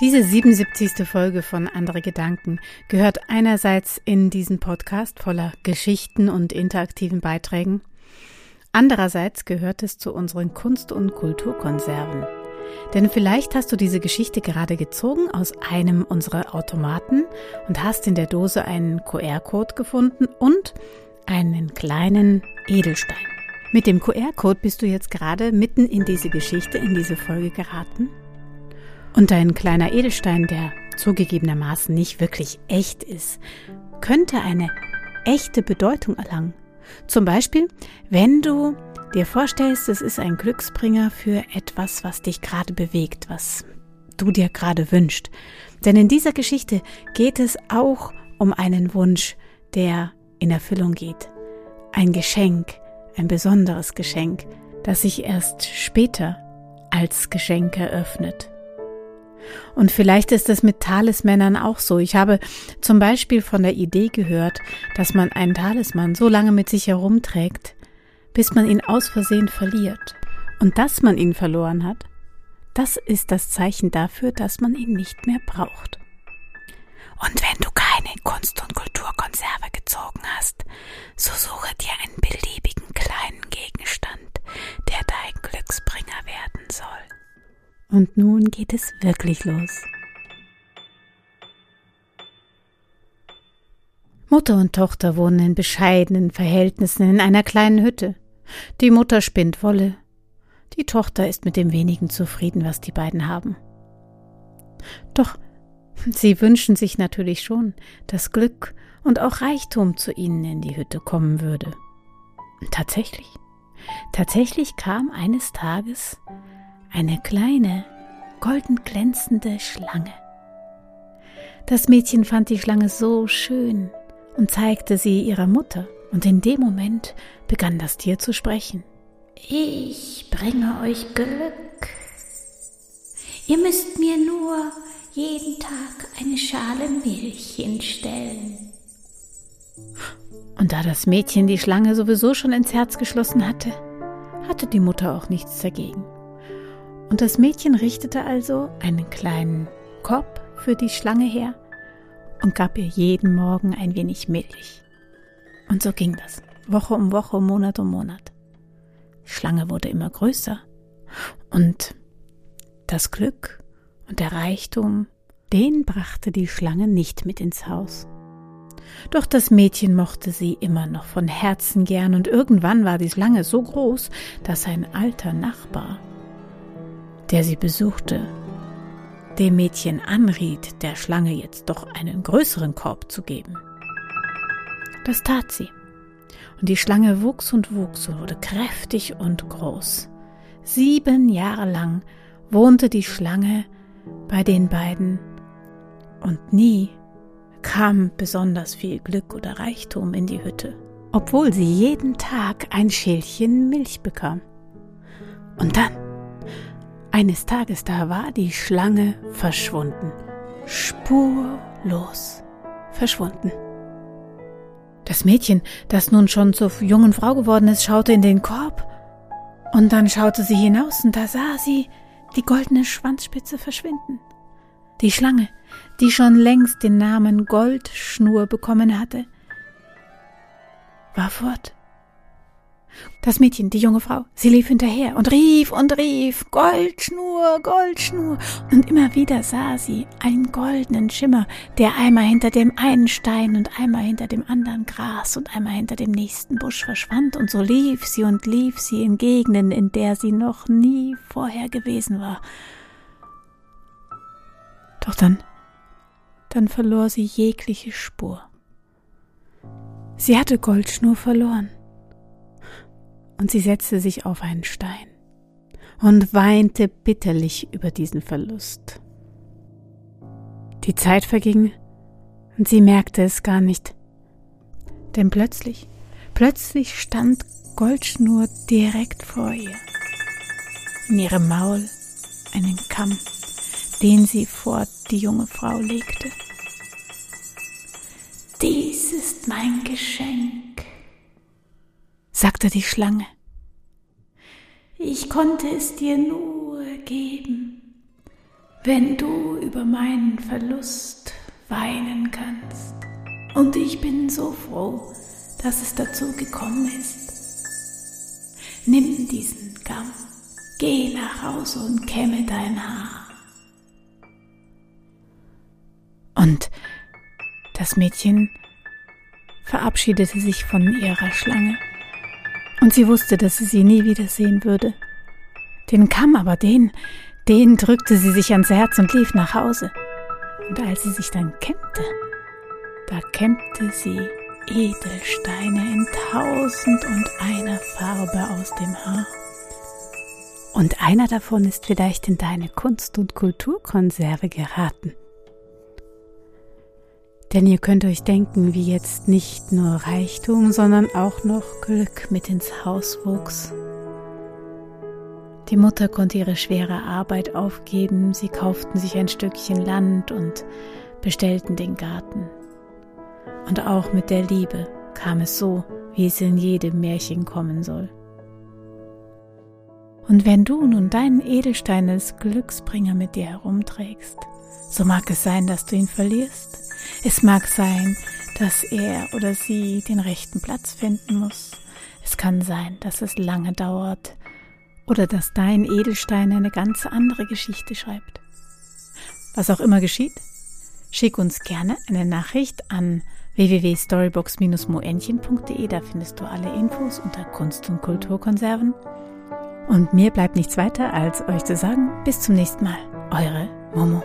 Diese 77. Folge von Andere Gedanken gehört einerseits in diesen Podcast voller Geschichten und interaktiven Beiträgen. Andererseits gehört es zu unseren Kunst- und Kulturkonserven. Denn vielleicht hast du diese Geschichte gerade gezogen aus einem unserer Automaten und hast in der Dose einen QR-Code gefunden und einen kleinen Edelstein. Mit dem QR-Code bist du jetzt gerade mitten in diese Geschichte, in diese Folge geraten und ein kleiner Edelstein, der zugegebenermaßen nicht wirklich echt ist, könnte eine echte Bedeutung erlangen. Zum Beispiel, wenn du dir vorstellst, es ist ein Glücksbringer für etwas, was dich gerade bewegt, was du dir gerade wünscht. Denn in dieser Geschichte geht es auch um einen Wunsch, der in Erfüllung geht. Ein Geschenk, ein besonderes Geschenk, das sich erst später als Geschenk eröffnet. Und vielleicht ist es mit Talismännern auch so. Ich habe zum Beispiel von der Idee gehört, dass man einen Talisman so lange mit sich herumträgt, bis man ihn aus Versehen verliert. Und dass man ihn verloren hat, das ist das Zeichen dafür, dass man ihn nicht mehr braucht. Und wenn du keine Kunst- und Kulturkonserve gezogen hast, so suche dir einen beliebigen kleinen Gegenstand, der dein Glücksbringer werden soll. Und nun geht es wirklich los. Mutter und Tochter wohnen in bescheidenen Verhältnissen in einer kleinen Hütte. Die Mutter spinnt Wolle. Die Tochter ist mit dem wenigen zufrieden, was die beiden haben. Doch sie wünschen sich natürlich schon, dass Glück und auch Reichtum zu ihnen in die Hütte kommen würde. tatsächlich, tatsächlich kam eines Tages eine kleine, golden glänzende Schlange. Das Mädchen fand die Schlange so schön und zeigte sie ihrer Mutter, und in dem Moment begann das Tier zu sprechen. Ich bringe euch Glück. Ihr müsst mir nur jeden Tag eine Schale Milch hinstellen. Und da das Mädchen die Schlange sowieso schon ins Herz geschlossen hatte, hatte die Mutter auch nichts dagegen. Und das Mädchen richtete also einen kleinen Korb für die Schlange her und gab ihr jeden Morgen ein wenig Milch. Und so ging das, Woche um Woche, Monat um Monat. Die Schlange wurde immer größer und das Glück und der Reichtum, den brachte die Schlange nicht mit ins Haus. Doch das Mädchen mochte sie immer noch von Herzen gern und irgendwann war die Schlange so groß, dass ein alter Nachbar der sie besuchte, dem Mädchen anriet, der Schlange jetzt doch einen größeren Korb zu geben. Das tat sie. Und die Schlange wuchs und wuchs und wurde kräftig und groß. Sieben Jahre lang wohnte die Schlange bei den beiden und nie kam besonders viel Glück oder Reichtum in die Hütte, obwohl sie jeden Tag ein Schälchen Milch bekam. Und dann eines Tages da war die Schlange verschwunden. Spurlos verschwunden. Das Mädchen, das nun schon zur jungen Frau geworden ist, schaute in den Korb. Und dann schaute sie hinaus und da sah sie die goldene Schwanzspitze verschwinden. Die Schlange, die schon längst den Namen Goldschnur bekommen hatte, war fort. Das Mädchen, die junge Frau, sie lief hinterher und rief und rief Goldschnur, Goldschnur, und immer wieder sah sie einen goldenen Schimmer, der einmal hinter dem einen Stein und einmal hinter dem anderen Gras und einmal hinter dem nächsten Busch verschwand, und so lief sie und lief sie in Gegenden, in der sie noch nie vorher gewesen war. Doch dann, dann verlor sie jegliche Spur. Sie hatte Goldschnur verloren und sie setzte sich auf einen Stein und weinte bitterlich über diesen Verlust. Die Zeit verging und sie merkte es gar nicht, denn plötzlich, plötzlich stand Goldschnur direkt vor ihr. In ihrem Maul einen Kamm, den sie vor die junge Frau legte. Dies ist mein Geschenk, sagte die Schlange. Ich konnte es dir nur geben, wenn du über meinen Verlust weinen kannst. Und ich bin so froh, dass es dazu gekommen ist. Nimm diesen Kamm, geh nach Hause und kämme dein Haar. Und das Mädchen verabschiedete sich von ihrer Schlange. Und sie wusste, dass sie sie nie wiedersehen würde. Den Kamm aber, den, den drückte sie sich ans Herz und lief nach Hause. Und als sie sich dann kämmte, da kämmte sie Edelsteine in tausend und einer Farbe aus dem Haar. Und einer davon ist vielleicht in deine Kunst- und Kulturkonserve geraten. Denn ihr könnt euch denken, wie jetzt nicht nur Reichtum, sondern auch noch Glück mit ins Haus wuchs. Die Mutter konnte ihre schwere Arbeit aufgeben, sie kauften sich ein Stückchen Land und bestellten den Garten. Und auch mit der Liebe kam es so, wie es in jedem Märchen kommen soll. Und wenn du nun deinen Edelstein als Glücksbringer mit dir herumträgst, so mag es sein, dass du ihn verlierst. Es mag sein, dass er oder sie den rechten Platz finden muss. Es kann sein, dass es lange dauert, oder dass dein Edelstein eine ganz andere Geschichte schreibt. Was auch immer geschieht, schick uns gerne eine Nachricht an www.storybox-moentchen.de, da findest du alle Infos unter Kunst- und Kulturkonserven. Und mir bleibt nichts weiter, als euch zu sagen, bis zum nächsten Mal, eure Momo.